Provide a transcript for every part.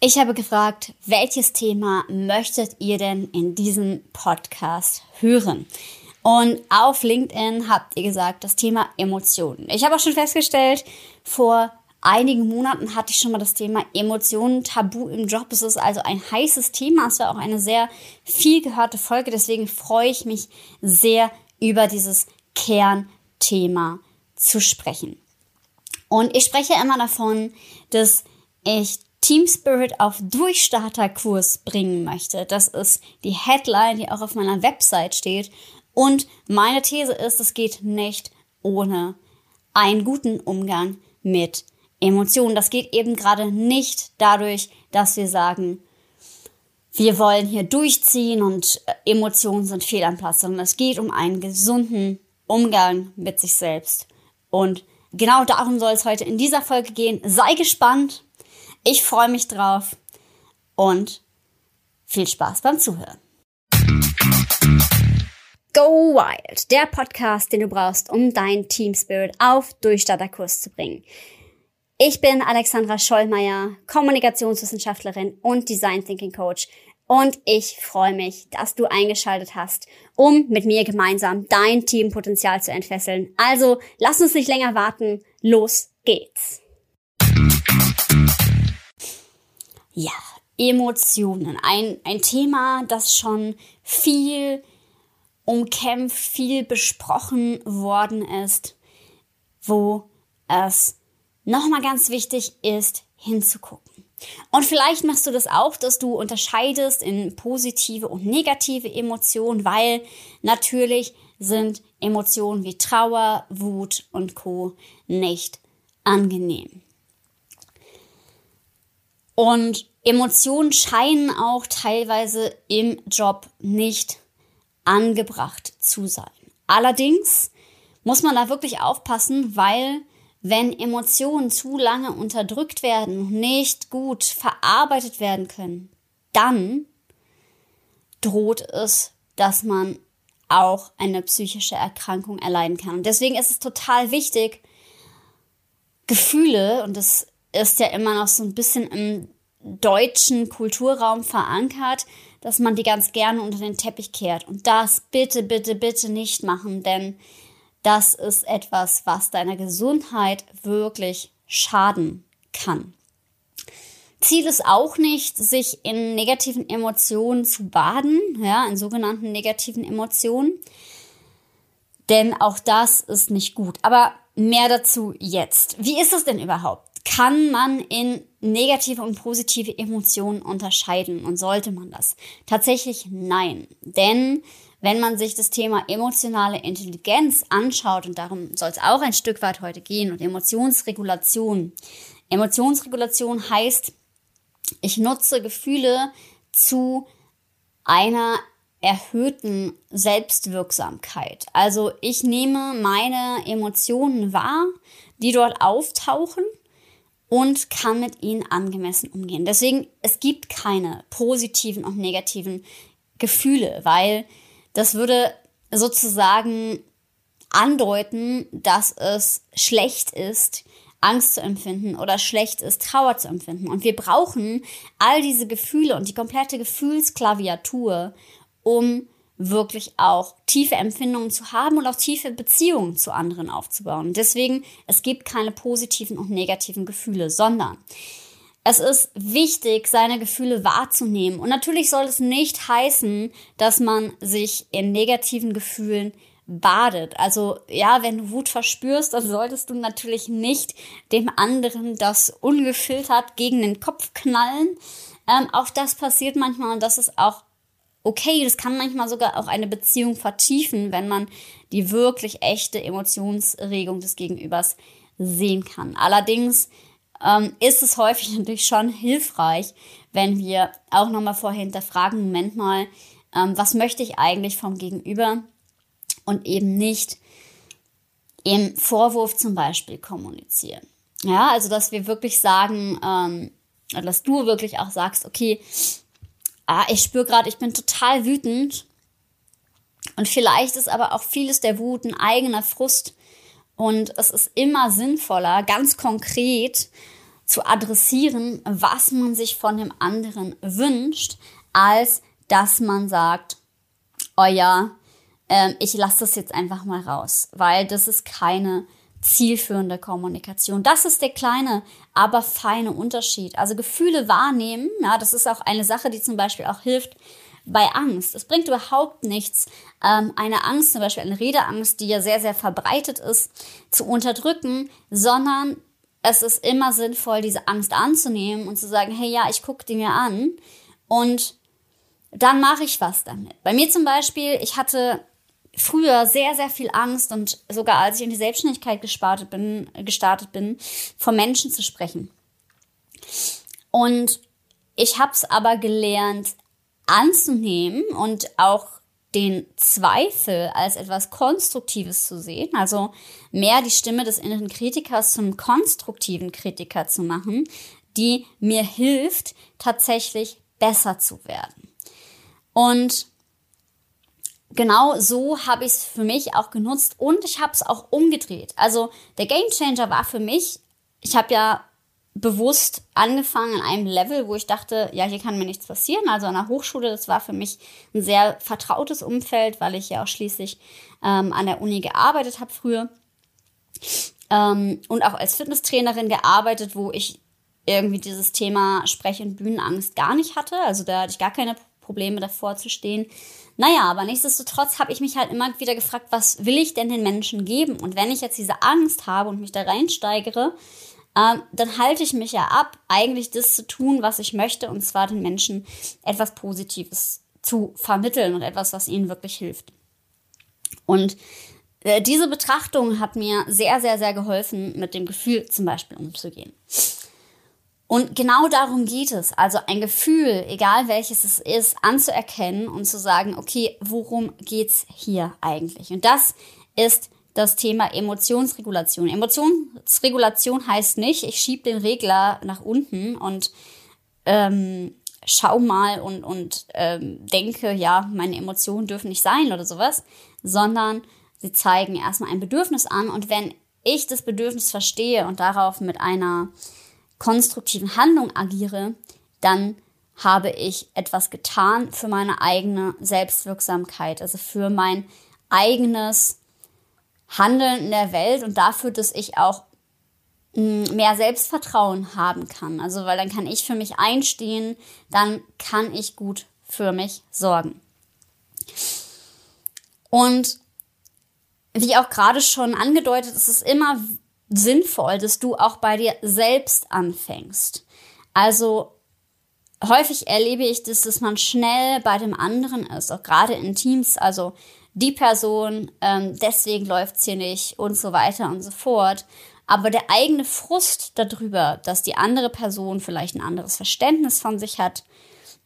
Ich habe gefragt, welches Thema möchtet ihr denn in diesem Podcast hören? Und auf LinkedIn habt ihr gesagt, das Thema Emotionen. Ich habe auch schon festgestellt, vor einigen Monaten hatte ich schon mal das Thema Emotionen tabu im Job. Es ist also ein heißes Thema. Es war auch eine sehr viel gehörte Folge. Deswegen freue ich mich sehr über dieses Kernthema zu sprechen. Und ich spreche immer davon, dass ich Team Spirit auf Durchstarterkurs bringen möchte. Das ist die Headline, die auch auf meiner Website steht. Und meine These ist, es geht nicht ohne einen guten Umgang mit Emotionen. Das geht eben gerade nicht dadurch, dass wir sagen, wir wollen hier durchziehen und äh, Emotionen sind fehl am Platz, sondern es geht um einen gesunden Umgang mit sich selbst. Und genau darum soll es heute in dieser Folge gehen. Sei gespannt, ich freue mich drauf und viel Spaß beim Zuhören. Go Wild, der Podcast, den du brauchst, um dein Team Spirit auf Durchstarterkurs zu bringen. Ich bin Alexandra Schollmeier, Kommunikationswissenschaftlerin und Design Thinking Coach und ich freue mich, dass du eingeschaltet hast, um mit mir gemeinsam dein Teampotenzial zu entfesseln. Also lass uns nicht länger warten, los geht's. Ja, Emotionen. Ein, ein Thema, das schon viel umkämpft, viel besprochen worden ist, wo es nochmal ganz wichtig ist, hinzugucken. Und vielleicht machst du das auch, dass du unterscheidest in positive und negative Emotionen, weil natürlich sind Emotionen wie Trauer, Wut und Co nicht angenehm. Und Emotionen scheinen auch teilweise im Job nicht angebracht zu sein. Allerdings muss man da wirklich aufpassen, weil wenn Emotionen zu lange unterdrückt werden und nicht gut verarbeitet werden können, dann droht es, dass man auch eine psychische Erkrankung erleiden kann. Und deswegen ist es total wichtig, Gefühle, und das ist ja immer noch so ein bisschen im deutschen Kulturraum verankert, dass man die ganz gerne unter den Teppich kehrt. Und das bitte, bitte, bitte nicht machen, denn das ist etwas, was deiner Gesundheit wirklich schaden kann. Ziel ist auch nicht, sich in negativen Emotionen zu baden, ja, in sogenannten negativen Emotionen. Denn auch das ist nicht gut. Aber mehr dazu jetzt. Wie ist es denn überhaupt? Kann man in negative und positive Emotionen unterscheiden und sollte man das? Tatsächlich nein, denn wenn man sich das Thema emotionale Intelligenz anschaut, und darum soll es auch ein Stück weit heute gehen, und Emotionsregulation. Emotionsregulation heißt, ich nutze Gefühle zu einer erhöhten Selbstwirksamkeit. Also ich nehme meine Emotionen wahr, die dort auftauchen und kann mit ihnen angemessen umgehen. Deswegen, es gibt keine positiven und negativen Gefühle, weil das würde sozusagen andeuten, dass es schlecht ist, Angst zu empfinden oder schlecht ist, Trauer zu empfinden. Und wir brauchen all diese Gefühle und die komplette Gefühlsklaviatur, um wirklich auch tiefe Empfindungen zu haben und auch tiefe Beziehungen zu anderen aufzubauen. Deswegen, es gibt keine positiven und negativen Gefühle, sondern es ist wichtig, seine Gefühle wahrzunehmen. Und natürlich soll es nicht heißen, dass man sich in negativen Gefühlen badet. Also ja, wenn du Wut verspürst, dann solltest du natürlich nicht dem anderen das ungefiltert gegen den Kopf knallen. Ähm, auch das passiert manchmal und das ist auch okay. Das kann manchmal sogar auch eine Beziehung vertiefen, wenn man die wirklich echte Emotionsregung des Gegenübers sehen kann. Allerdings ähm, ist es häufig natürlich schon hilfreich, wenn wir auch nochmal vorher hinterfragen, Moment mal, ähm, was möchte ich eigentlich vom Gegenüber und eben nicht im Vorwurf zum Beispiel kommunizieren. Ja, also dass wir wirklich sagen, ähm, dass du wirklich auch sagst, okay, ah, ich spüre gerade, ich bin total wütend. Und vielleicht ist aber auch vieles der Wut ein eigener Frust. Und es ist immer sinnvoller, ganz konkret zu adressieren, was man sich von dem anderen wünscht, als dass man sagt, oh ja, äh, ich lasse das jetzt einfach mal raus, weil das ist keine zielführende Kommunikation. Das ist der kleine, aber feine Unterschied. Also Gefühle wahrnehmen, ja, das ist auch eine Sache, die zum Beispiel auch hilft bei Angst. Es bringt überhaupt nichts, ähm, eine Angst, zum Beispiel eine Redeangst, die ja sehr, sehr verbreitet ist, zu unterdrücken, sondern es ist immer sinnvoll, diese Angst anzunehmen und zu sagen, hey ja, ich gucke die mir an und dann mache ich was damit. Bei mir zum Beispiel, ich hatte früher sehr, sehr viel Angst und sogar als ich in die Selbstständigkeit gestartet bin, gestartet bin, vor Menschen zu sprechen. Und ich habe es aber gelernt anzunehmen und auch den Zweifel als etwas Konstruktives zu sehen, also mehr die Stimme des inneren Kritikers zum konstruktiven Kritiker zu machen, die mir hilft, tatsächlich besser zu werden. Und genau so habe ich es für mich auch genutzt und ich habe es auch umgedreht. Also der Game Changer war für mich, ich habe ja bewusst angefangen an einem Level, wo ich dachte, ja, hier kann mir nichts passieren. Also an der Hochschule, das war für mich ein sehr vertrautes Umfeld, weil ich ja auch schließlich ähm, an der Uni gearbeitet habe früher. Ähm, und auch als Fitnesstrainerin gearbeitet, wo ich irgendwie dieses Thema Sprech- und Bühnenangst gar nicht hatte. Also da hatte ich gar keine Probleme davor zu stehen. Naja, aber nichtsdestotrotz habe ich mich halt immer wieder gefragt, was will ich denn den Menschen geben? Und wenn ich jetzt diese Angst habe und mich da reinsteigere, äh, dann halte ich mich ja ab, eigentlich das zu tun, was ich möchte, und zwar den Menschen etwas Positives zu vermitteln und etwas, was ihnen wirklich hilft. Und äh, diese Betrachtung hat mir sehr, sehr, sehr geholfen, mit dem Gefühl zum Beispiel umzugehen. Und genau darum geht es. Also ein Gefühl, egal welches es ist, anzuerkennen und zu sagen, okay, worum geht's hier eigentlich? Und das ist das Thema Emotionsregulation. Emotionsregulation heißt nicht, ich schiebe den Regler nach unten und ähm, schau mal und, und ähm, denke, ja, meine Emotionen dürfen nicht sein oder sowas, sondern sie zeigen erstmal ein Bedürfnis an und wenn ich das Bedürfnis verstehe und darauf mit einer konstruktiven Handlung agiere, dann habe ich etwas getan für meine eigene Selbstwirksamkeit, also für mein eigenes Handeln in der Welt und dafür, dass ich auch mm, mehr Selbstvertrauen haben kann. Also, weil dann kann ich für mich einstehen, dann kann ich gut für mich sorgen. Und wie auch gerade schon angedeutet, ist es immer sinnvoll, dass du auch bei dir selbst anfängst. Also häufig erlebe ich das, dass man schnell bei dem anderen ist, auch gerade in Teams. Also die Person, ähm, deswegen läuft's hier nicht und so weiter und so fort. Aber der eigene Frust darüber, dass die andere Person vielleicht ein anderes Verständnis von sich hat,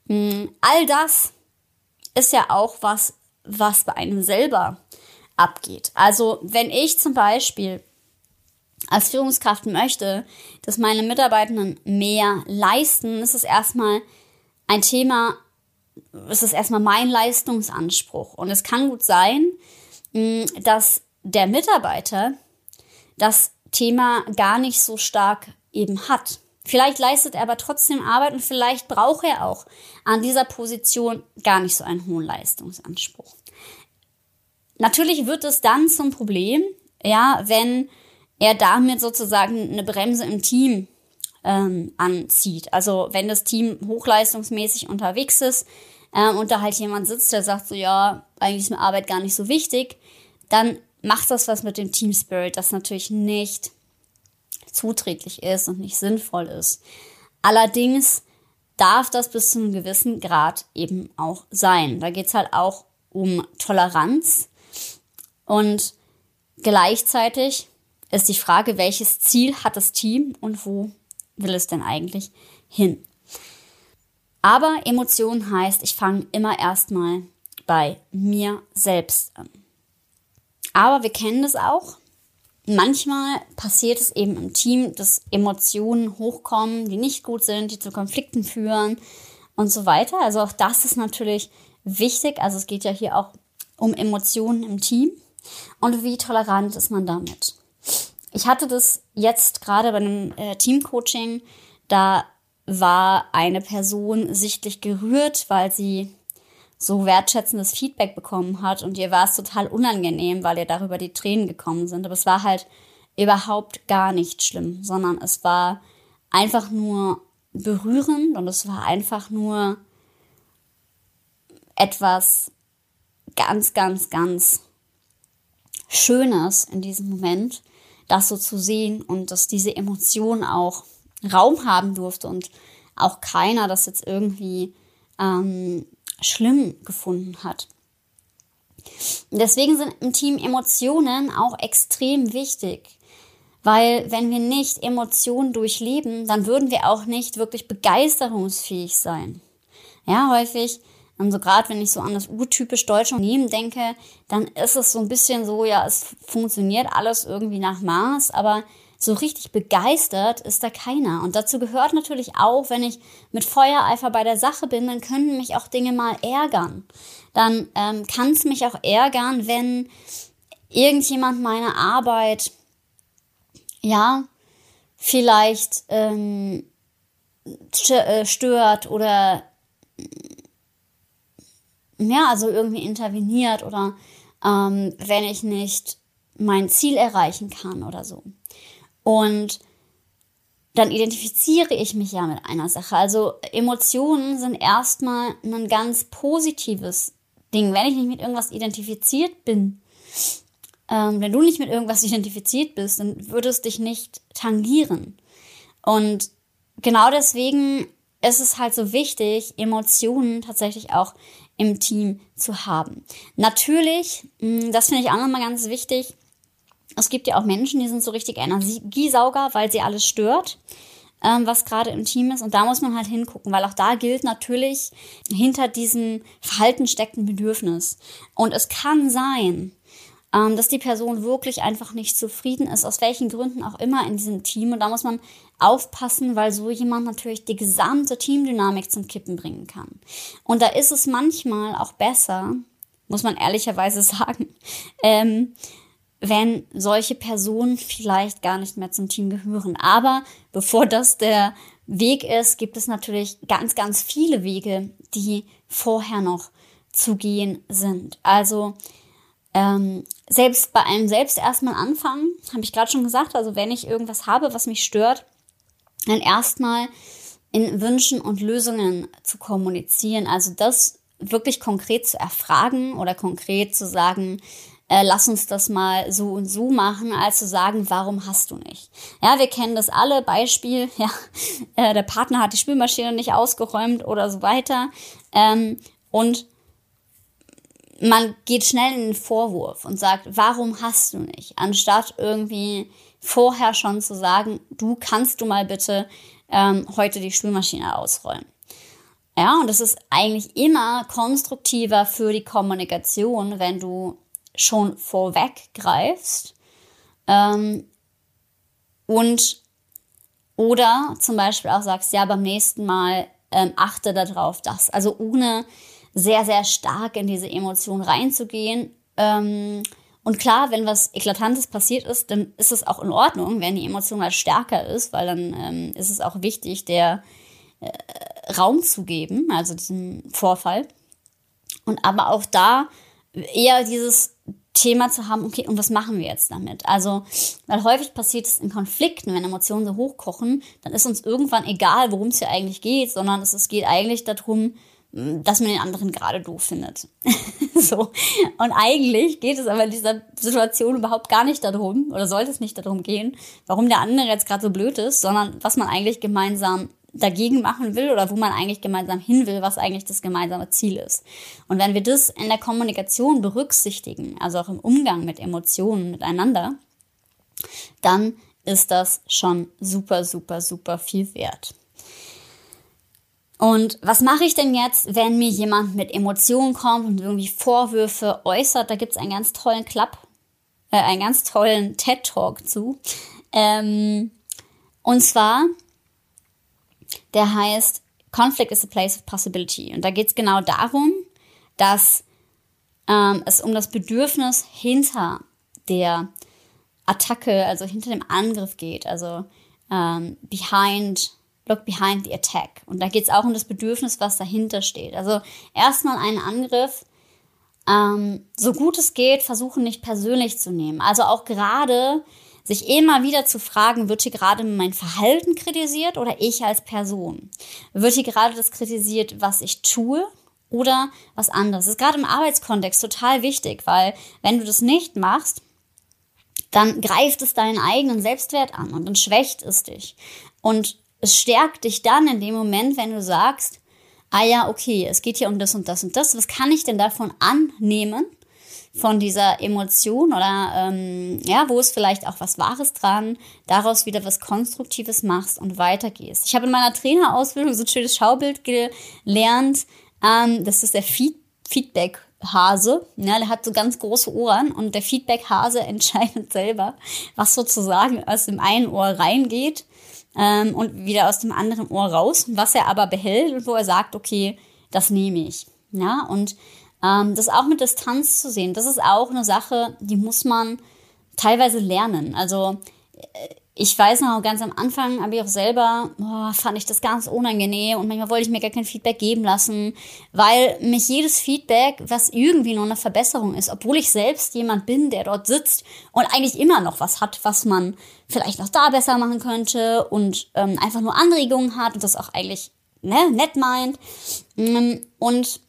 mh, hm, all das ist ja auch was, was bei einem selber abgeht. Also wenn ich zum Beispiel als Führungskraft möchte, dass meine Mitarbeitenden mehr leisten, ist es erstmal ein Thema, ist es erstmal mein Leistungsanspruch. Und es kann gut sein, mm, dass der Mitarbeiter das Thema gar nicht so stark eben hat. Vielleicht leistet er aber trotzdem Arbeit und vielleicht braucht er auch an dieser Position gar nicht so einen hohen Leistungsanspruch. Natürlich wird es dann zum Problem, ja, wenn er damit sozusagen eine Bremse im Team ähm, anzieht. Also wenn das Team hochleistungsmäßig unterwegs ist ähm, und da halt jemand sitzt, der sagt so, ja, eigentlich ist mir Arbeit gar nicht so wichtig, dann macht das was mit dem Team Spirit, das natürlich nicht zuträglich ist und nicht sinnvoll ist. Allerdings darf das bis zu einem gewissen Grad eben auch sein. Da geht's halt auch um Toleranz und gleichzeitig ist die Frage, welches Ziel hat das Team und wo will es denn eigentlich hin? Aber Emotion heißt, ich fange immer erstmal bei mir selbst an. Aber wir kennen das auch. Manchmal passiert es eben im Team, dass Emotionen hochkommen, die nicht gut sind, die zu Konflikten führen und so weiter. Also auch das ist natürlich wichtig. Also es geht ja hier auch um Emotionen im Team. Und wie tolerant ist man damit? Ich hatte das jetzt gerade bei einem äh, Teamcoaching, da war eine Person sichtlich gerührt, weil sie so wertschätzendes Feedback bekommen hat. Und ihr war es total unangenehm, weil ihr darüber die Tränen gekommen sind. Aber es war halt überhaupt gar nicht schlimm, sondern es war einfach nur berührend und es war einfach nur etwas ganz, ganz, ganz Schönes in diesem Moment, das so zu sehen und dass diese Emotion auch Raum haben durfte und auch keiner das jetzt irgendwie ähm, schlimm gefunden hat. Deswegen sind im Team Emotionen auch extrem wichtig. Weil wenn wir nicht Emotionen durchleben, dann würden wir auch nicht wirklich begeisterungsfähig sein. Ja, häufig, so gerade wenn ich so an das urtypisch deutsche Unternehmen denke, dann ist es so ein bisschen so, ja, es funktioniert alles irgendwie nach Maß, aber so richtig begeistert ist da keiner. Und dazu gehört natürlich auch, wenn ich mit Feuereifer bei der Sache bin, dann können mich auch Dinge mal ärgern. Dann ähm, kann es mich auch ärgern, wenn irgendjemand meine Arbeit, ja, vielleicht ähm, äh, stört oder ja, also irgendwie interveniert oder ähm, wenn ich nicht mein Ziel erreichen kann oder so. Und dann identifiziere ich mich ja mit einer Sache. Also Emotionen sind erstmal ein ganz positives Ding. Wenn ich nicht mit irgendwas identifiziert bin, ähm, wenn du nicht mit irgendwas identifiziert bist, dann würde es dich nicht tangieren. Und genau deswegen ist es halt so wichtig, Emotionen tatsächlich auch im Team zu haben. Natürlich, hm, das finde ich auch nochmal ganz wichtig, es gibt ja auch Menschen, die sind so richtig Energiesauger, weil sie alles stört, ähm, was gerade im Team ist. Und da muss man halt hingucken, weil auch da gilt natürlich, hinter diesem Verhalten steckt ein Bedürfnis. Und es kann sein, ähm, dass die Person wirklich einfach nicht zufrieden ist, aus welchen Gründen auch immer in diesem Team. Und da muss man aufpassen, weil so jemand natürlich die gesamte Teamdynamik zum Kippen bringen kann. Und da ist es manchmal auch besser, muss man ehrlicherweise sagen, ähm, wenn solche Personen vielleicht gar nicht mehr zum Team gehören. Aber bevor das der Weg ist, gibt es natürlich ganz, ganz viele Wege, die vorher noch zu gehen sind. Also ähm, selbst bei einem selbst erstmal anfangen, habe ich gerade schon gesagt, also wenn ich irgendwas habe, was mich stört, dann erstmal in Wünschen und Lösungen zu kommunizieren. Also das wirklich konkret zu erfragen oder konkret zu sagen, äh, lass uns das mal so und so machen, als zu sagen, warum hast du nicht? Ja, wir kennen das alle. Beispiel, ja, äh, der Partner hat die Spülmaschine nicht ausgeräumt oder so weiter. Ähm, und man geht schnell in den Vorwurf und sagt, warum hast du nicht? Anstatt irgendwie vorher schon zu sagen, du kannst du mal bitte ähm, heute die Spülmaschine ausräumen. Ja, und das ist eigentlich immer konstruktiver für die Kommunikation, wenn du schon vorweggreifst ähm, und oder zum Beispiel auch sagst, ja, beim nächsten Mal ähm, achte darauf, dass. Also ohne sehr, sehr stark in diese Emotion reinzugehen. Ähm, und klar, wenn was Eklatantes passiert ist, dann ist es auch in Ordnung, wenn die Emotion mal stärker ist, weil dann ähm, ist es auch wichtig, der äh, Raum zu geben, also diesem Vorfall. Und aber auch da eher dieses Thema zu haben, okay, und was machen wir jetzt damit? Also, weil häufig passiert es in Konflikten, wenn Emotionen so hochkochen, dann ist uns irgendwann egal, worum es hier eigentlich geht, sondern es, es geht eigentlich darum, dass man den anderen gerade doof findet. so. Und eigentlich geht es aber in dieser Situation überhaupt gar nicht darum, oder sollte es nicht darum gehen, warum der andere jetzt gerade so blöd ist, sondern was man eigentlich gemeinsam dagegen machen will oder wo man eigentlich gemeinsam hin will, was eigentlich das gemeinsame Ziel ist. Und wenn wir das in der Kommunikation berücksichtigen, also auch im Umgang mit Emotionen miteinander, dann ist das schon super, super, super viel wert. Und was mache ich denn jetzt, wenn mir jemand mit Emotionen kommt und irgendwie Vorwürfe äußert? Da gibt es einen ganz tollen Klapp, äh, einen ganz tollen TED-Talk zu. Ähm, und zwar der heißt Conflict is a place of possibility. Und da geht es genau darum, dass ähm, es um das Bedürfnis hinter der Attacke, also hinter dem Angriff geht. Also ähm, behind, look behind the attack. Und da geht es auch um das Bedürfnis, was dahinter steht. Also erstmal einen Angriff, ähm, so gut es geht, versuchen nicht persönlich zu nehmen. Also auch gerade sich immer wieder zu fragen, wird hier gerade mein Verhalten kritisiert oder ich als Person? Wird hier gerade das kritisiert, was ich tue oder was anderes? Das ist gerade im Arbeitskontext total wichtig, weil wenn du das nicht machst, dann greift es deinen eigenen Selbstwert an und dann schwächt es dich. Und es stärkt dich dann in dem Moment, wenn du sagst, ah ja, okay, es geht hier um das und das und das. Was kann ich denn davon annehmen? Von dieser Emotion oder ähm, ja, wo ist vielleicht auch was Wahres dran, daraus wieder was Konstruktives machst und weitergehst. Ich habe in meiner Trainerausbildung so ein schönes Schaubild gelernt. Ähm, das ist der Feed Feedback Hase, ja, der hat so ganz große Ohren und der Feedback-Hase entscheidet selber, was sozusagen aus dem einen Ohr reingeht ähm, und wieder aus dem anderen Ohr raus, was er aber behält und wo er sagt, okay, das nehme ich. Ja, und ähm, das auch mit Distanz zu sehen, das ist auch eine Sache, die muss man teilweise lernen. Also äh, ich weiß noch, ganz am Anfang habe ich auch selber, boah, fand ich das ganz unangenehm und manchmal wollte ich mir gar kein Feedback geben lassen, weil mich jedes Feedback, was irgendwie nur eine Verbesserung ist, obwohl ich selbst jemand bin, der dort sitzt und eigentlich immer noch was hat, was man vielleicht noch da besser machen könnte und ähm, einfach nur Anregungen hat und das auch eigentlich ne, nett meint. Mm, und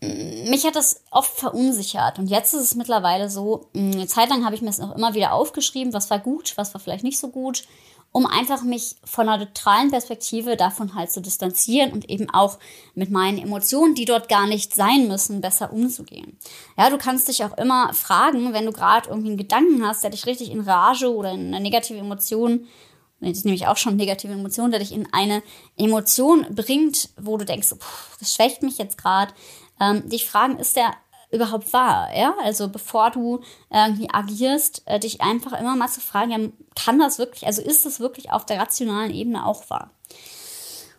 mich hat das oft verunsichert und jetzt ist es mittlerweile so, mm, eine Zeit lang habe ich mir es auch immer wieder aufgeschrieben, was war gut, was war vielleicht nicht so gut, um einfach mich von einer neutralen Perspektive davon halt zu distanzieren und eben auch mit meinen Emotionen, die dort gar nicht sein müssen, besser umzugehen. Ja, du kannst dich auch immer fragen, wenn du gerade irgendwie einen Gedanken hast, der dich richtig in Rage oder in eine negative Emotion das ist nämlich auch schon negative Emotion, der dich in eine Emotion bringt, wo du denkst, pff, das schwächt mich jetzt gerade, ähm, dich fragen, ist der überhaupt wahr? Ja, also bevor du irgendwie agierst, äh, dich einfach immer mal zu fragen, ja, kann das wirklich, also ist das wirklich auf der rationalen Ebene auch wahr?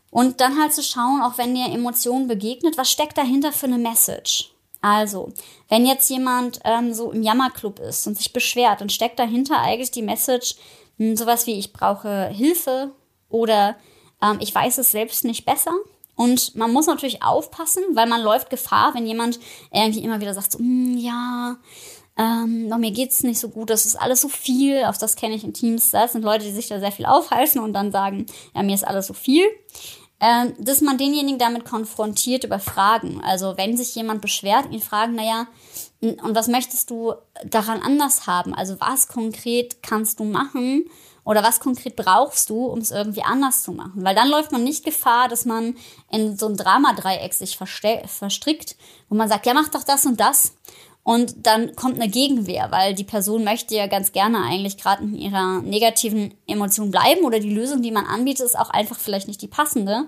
Und dann halt zu schauen, auch wenn dir Emotionen begegnet, was steckt dahinter für eine Message? Also, wenn jetzt jemand ähm, so im Jammerclub ist und sich beschwert, dann steckt dahinter eigentlich die Message, mh, hm, sowas wie ich brauche Hilfe oder ähm, ich weiß es selbst nicht besser und man muss natürlich aufpassen, weil man läuft Gefahr, wenn jemand irgendwie immer wieder sagt, so, mm, ja, ähm, no, mir geht's nicht so gut, das ist alles so viel, auf das kenne ich in Teams, das sind Leute, die sich da sehr viel aufhalten und dann sagen, ja, mir ist alles so viel. Ähm, dass man denjenigen damit konfrontiert über Fragen. Also wenn sich jemand beschwert, ihn fragen, naja, und was möchtest du daran anders haben? Also was konkret kannst du machen, oder was konkret brauchst du, um es irgendwie anders zu machen? Weil dann läuft man nicht Gefahr, dass man in so ein Dramadreieck sich verstrickt, wo man sagt, ja, mach doch das und das. Und dann kommt eine Gegenwehr, weil die Person möchte ja ganz gerne eigentlich gerade in ihrer negativen Emotion bleiben oder die Lösung, die man anbietet, ist auch einfach vielleicht nicht die passende.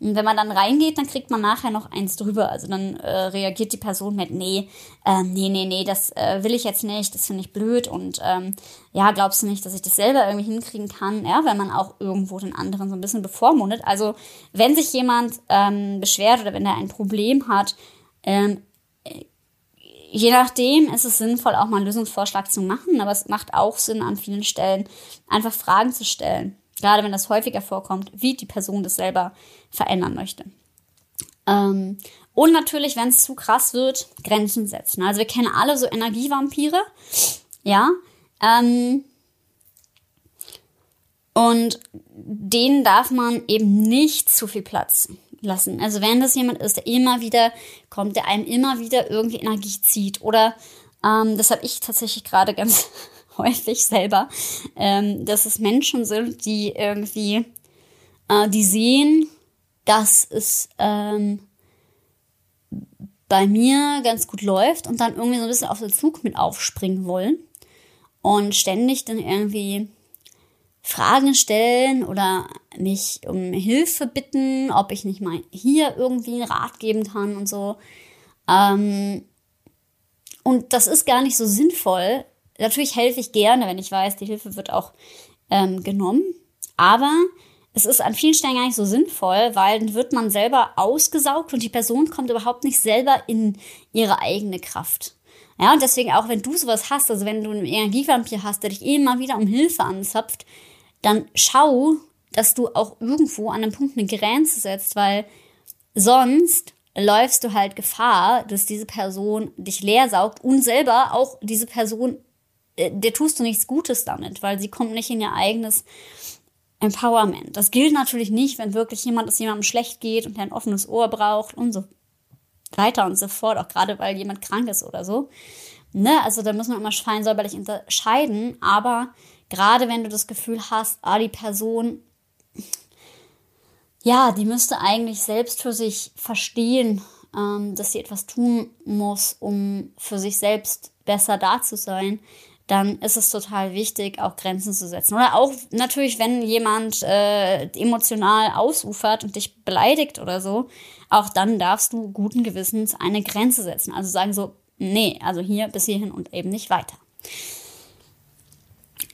Und wenn man dann reingeht, dann kriegt man nachher noch eins drüber. Also dann äh, reagiert die Person mit, nee, äh, nee, nee, nee, das äh, will ich jetzt nicht, das finde ich blöd und ähm, ja, glaubst du nicht, dass ich das selber irgendwie hinkriegen kann, ja, wenn man auch irgendwo den anderen so ein bisschen bevormundet. Also wenn sich jemand ähm, beschwert oder wenn er ein Problem hat, ähm, Je nachdem ist es sinnvoll, auch mal einen Lösungsvorschlag zu machen, aber es macht auch Sinn, an vielen Stellen einfach Fragen zu stellen. Gerade wenn das häufiger vorkommt, wie die Person das selber verändern möchte. Ähm, und natürlich, wenn es zu krass wird, Grenzen setzen. Also wir kennen alle so Energievampire, ja. Ähm, und denen darf man eben nicht zu viel Platz lassen. Also wenn das jemand ist, der immer wieder kommt, der einem immer wieder irgendwie Energie zieht oder ähm, das habe ich tatsächlich gerade ganz häufig selber, ähm, dass es Menschen sind, die irgendwie, äh, die sehen, dass es ähm, bei mir ganz gut läuft und dann irgendwie so ein bisschen auf den Zug mit aufspringen wollen und ständig dann irgendwie Fragen stellen oder mich um Hilfe bitten, ob ich nicht mal hier irgendwie einen Rat geben kann und so. Ähm, und das ist gar nicht so sinnvoll. Natürlich helfe ich gerne, wenn ich weiß, die Hilfe wird auch ähm, genommen. Aber es ist an vielen Stellen gar nicht so sinnvoll, weil dann wird man selber ausgesaugt und die Person kommt überhaupt nicht selber in ihre eigene Kraft. Ja, und deswegen auch, wenn du sowas hast, also wenn du einen Energievampir hast, der dich immer wieder um Hilfe anzapft, dann schau, dass du auch irgendwo an einem Punkt eine Grenze setzt, weil sonst läufst du halt Gefahr, dass diese Person dich leer saugt und selber auch diese Person, äh, der tust du nichts Gutes damit, weil sie kommt nicht in ihr eigenes Empowerment. Das gilt natürlich nicht, wenn wirklich jemand es jemandem schlecht geht und der ein offenes Ohr braucht und so weiter und so fort, auch gerade weil jemand krank ist oder so. Ne? Also da muss man immer fein säuberlich unterscheiden, aber gerade wenn du das Gefühl hast, ah, die Person, ja, die müsste eigentlich selbst für sich verstehen, ähm, dass sie etwas tun muss, um für sich selbst besser da zu sein, dann ist es total wichtig, auch Grenzen zu setzen. Oder auch natürlich, wenn jemand äh, emotional ausufert und dich beleidigt oder so, auch dann darfst du guten Gewissens eine Grenze setzen. Also sagen so, nee, also hier bis hierhin und eben nicht weiter.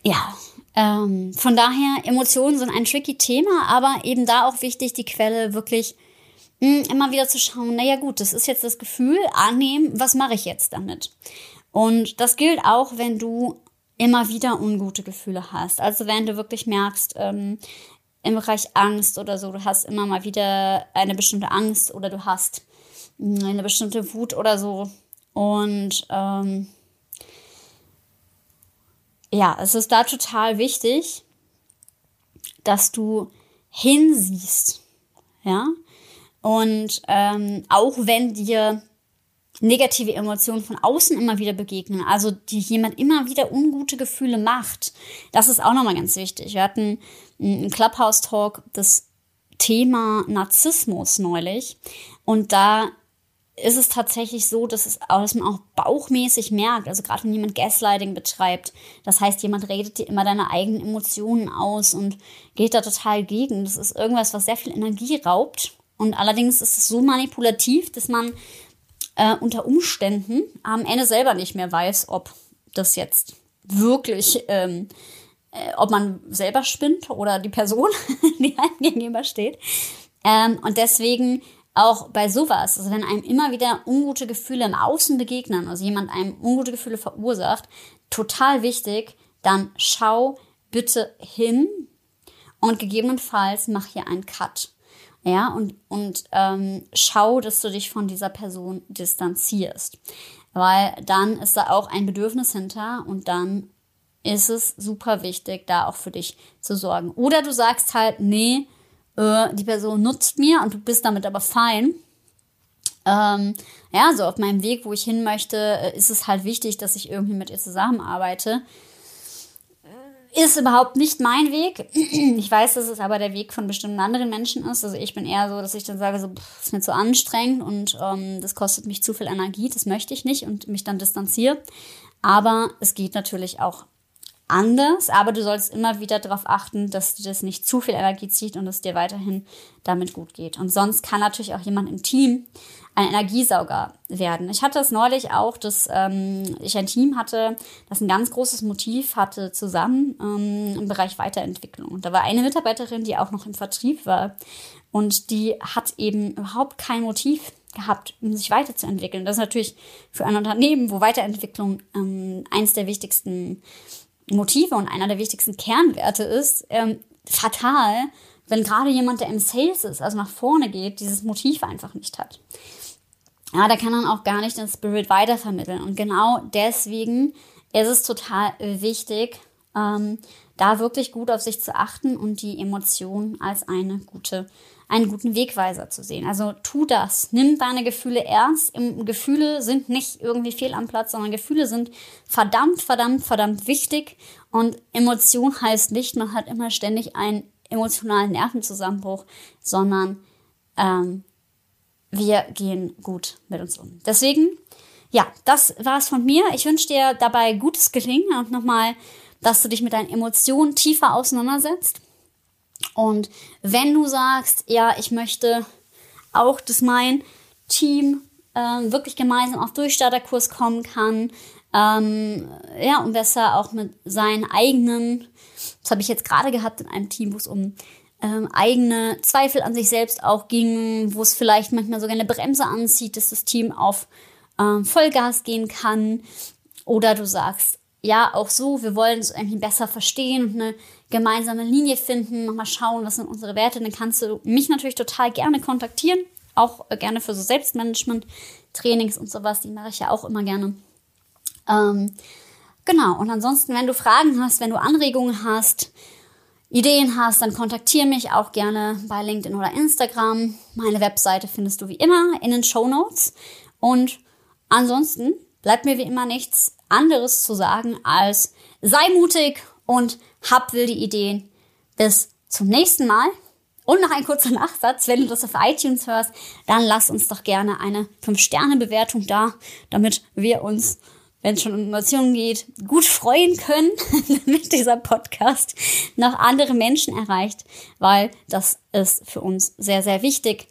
Ja, ähm, von daher, Emotionen sind ein tricky Thema, aber eben da auch wichtig, die Quelle wirklich mh, hm, immer wieder zu schauen, naja gut, das ist jetzt das Gefühl, annehmen, was mache ich jetzt damit? Und das gilt auch, wenn du immer wieder ungute Gefühle hast. Also wenn du wirklich merkst, ähm, im Bereich Angst oder so, du hast immer mal wieder eine bestimmte Angst oder du hast hm, eine bestimmte Wut oder so. Und ähm, ja, es ist da total wichtig, dass du hinsiehst. Ja. Und ähm, auch wenn dir negative Emotionen von außen immer wieder begegnen, also die jemand immer wieder ungute Gefühle macht, das ist auch nochmal ganz wichtig. Wir hatten einen Clubhouse-Talk, das Thema Narzissmus neulich. Und da ist es tatsächlich so, dass, es, dass man auch bauchmäßig merkt, also gerade wenn jemand Gaslighting betreibt, das heißt, jemand redet dir immer deine eigenen Emotionen aus und geht da total gegen. Das ist irgendwas, was sehr viel Energie raubt. Und allerdings ist es so manipulativ, dass man äh, unter Umständen am Ende selber nicht mehr weiß, ob das jetzt wirklich, ähm, äh, ob man selber spinnt oder die Person, die einem gegenüber steht. Ähm, und deswegen auch bei sowas, also wenn einem immer wieder ungute Gefühle im Außen begegnen, also jemand einem ungute Gefühle verursacht, total wichtig, dann schau bitte hin und gegebenenfalls mach hier einen Cut. Ja, und, und ähm, schau, dass du dich von dieser Person distanzierst. Weil dann ist da auch ein Bedürfnis hinter und dann ist es super wichtig, da auch für dich zu sorgen. Oder du sagst halt, nee, äh, die Person nutzt mir und du bist damit aber fein. Ähm, ja, so auf meinem Weg, wo ich hin möchte, äh, ist es halt wichtig, dass ich irgendwie mit ihr zusammenarbeite ist überhaupt nicht mein Weg. Ich weiß, dass es aber der Weg von bestimmten anderen Menschen ist. Also ich bin eher so, dass ich dann sage, so, pff, ist mir zu anstrengend und ähm, das kostet mich zu viel Energie, das möchte ich nicht und mich dann distanziere. Aber es geht natürlich auch anders, aber du sollst immer wieder darauf achten, dass dir das nicht zu viel Energie zieht und es dir weiterhin damit gut geht. Und sonst kann natürlich auch jemand im Team ein Energiesauger werden. Ich hatte es neulich auch, dass ähm, ich ein Team hatte, das ein ganz großes Motiv hatte zusammen ähm, im Bereich Weiterentwicklung. Und da war eine Mitarbeiterin, die auch noch im Vertrieb war und die hat eben überhaupt kein Motiv gehabt, um sich weiterzuentwickeln. Das ist natürlich für ein Unternehmen, wo Weiterentwicklung ähm, eins der wichtigsten Motive und einer der wichtigsten Kernwerte ist, ähm, fatal, wenn gerade jemand, der im Sales ist, also nach vorne geht, dieses Motiv einfach nicht hat. Ja, da kann man auch gar nicht den Spirit weitervermitteln. Und genau deswegen ist es total wichtig, ähm, da wirklich gut auf sich zu achten und die Emotionen als eine gute, einen guten Wegweiser zu sehen. Also tu das. Nimm deine Gefühle ernst. Gefühle sind nicht irgendwie fehl am Platz, sondern Gefühle sind verdammt, verdammt, verdammt wichtig. Und Emotion heißt nicht, man hat immer ständig einen emotionalen Nervenzusammenbruch, sondern ähm, wir gehen gut mit uns um. Deswegen, ja, das war's von mir. Ich wünsche dir dabei gutes Gelingen und nochmal dass du dich mit deinen Emotionen tiefer auseinandersetzt. Und wenn du sagst, ja, ich möchte auch, dass mein Team äh, wirklich gemeinsam auf Durchstarterkurs kommen kann, ähm, ja, und besser auch mit seinen eigenen, das habe ich jetzt gerade gehabt in einem Team, wo es um ähm, eigene Zweifel an sich selbst auch ging, wo es vielleicht manchmal sogar eine Bremse anzieht, dass das Team auf ähm, Vollgas gehen kann. Oder du sagst, ja, auch so, wir wollen es irgendwie besser verstehen und eine gemeinsame Linie finden, nochmal schauen, was sind unsere Werte, dann kannst du mich natürlich total gerne kontaktieren. Auch gerne für so Selbstmanagement-Trainings und sowas, die mache ich ja auch immer gerne. Ähm, genau, und ansonsten, wenn du Fragen hast, wenn du Anregungen hast, Ideen hast, dann kontaktiere mich auch gerne bei LinkedIn oder Instagram. Meine Webseite findest du wie immer in den Show Notes. Und ansonsten bleibt mir wie immer nichts anderes zu sagen als sei mutig und hab wilde Ideen. Bis zum nächsten Mal. Und noch ein kurzer Nachsatz, wenn du das auf iTunes hörst, dann lass uns doch gerne eine 5-Sterne-Bewertung da, damit wir uns, wenn es schon um Innovation geht, gut freuen können, damit dieser Podcast noch andere Menschen erreicht, weil das ist für uns sehr, sehr wichtig,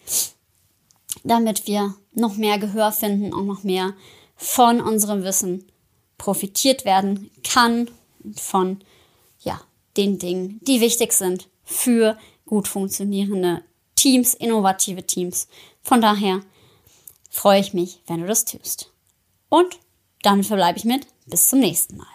damit wir noch mehr Gehör finden und noch mehr von unserem Wissen profitiert werden kann von den Dingen, die wichtig sind für gut funktionierende Teams, innovative Teams. Von daher freue ich mich, wenn du das tust. Und damit verbleibe ich mit bis zum nächsten Mal.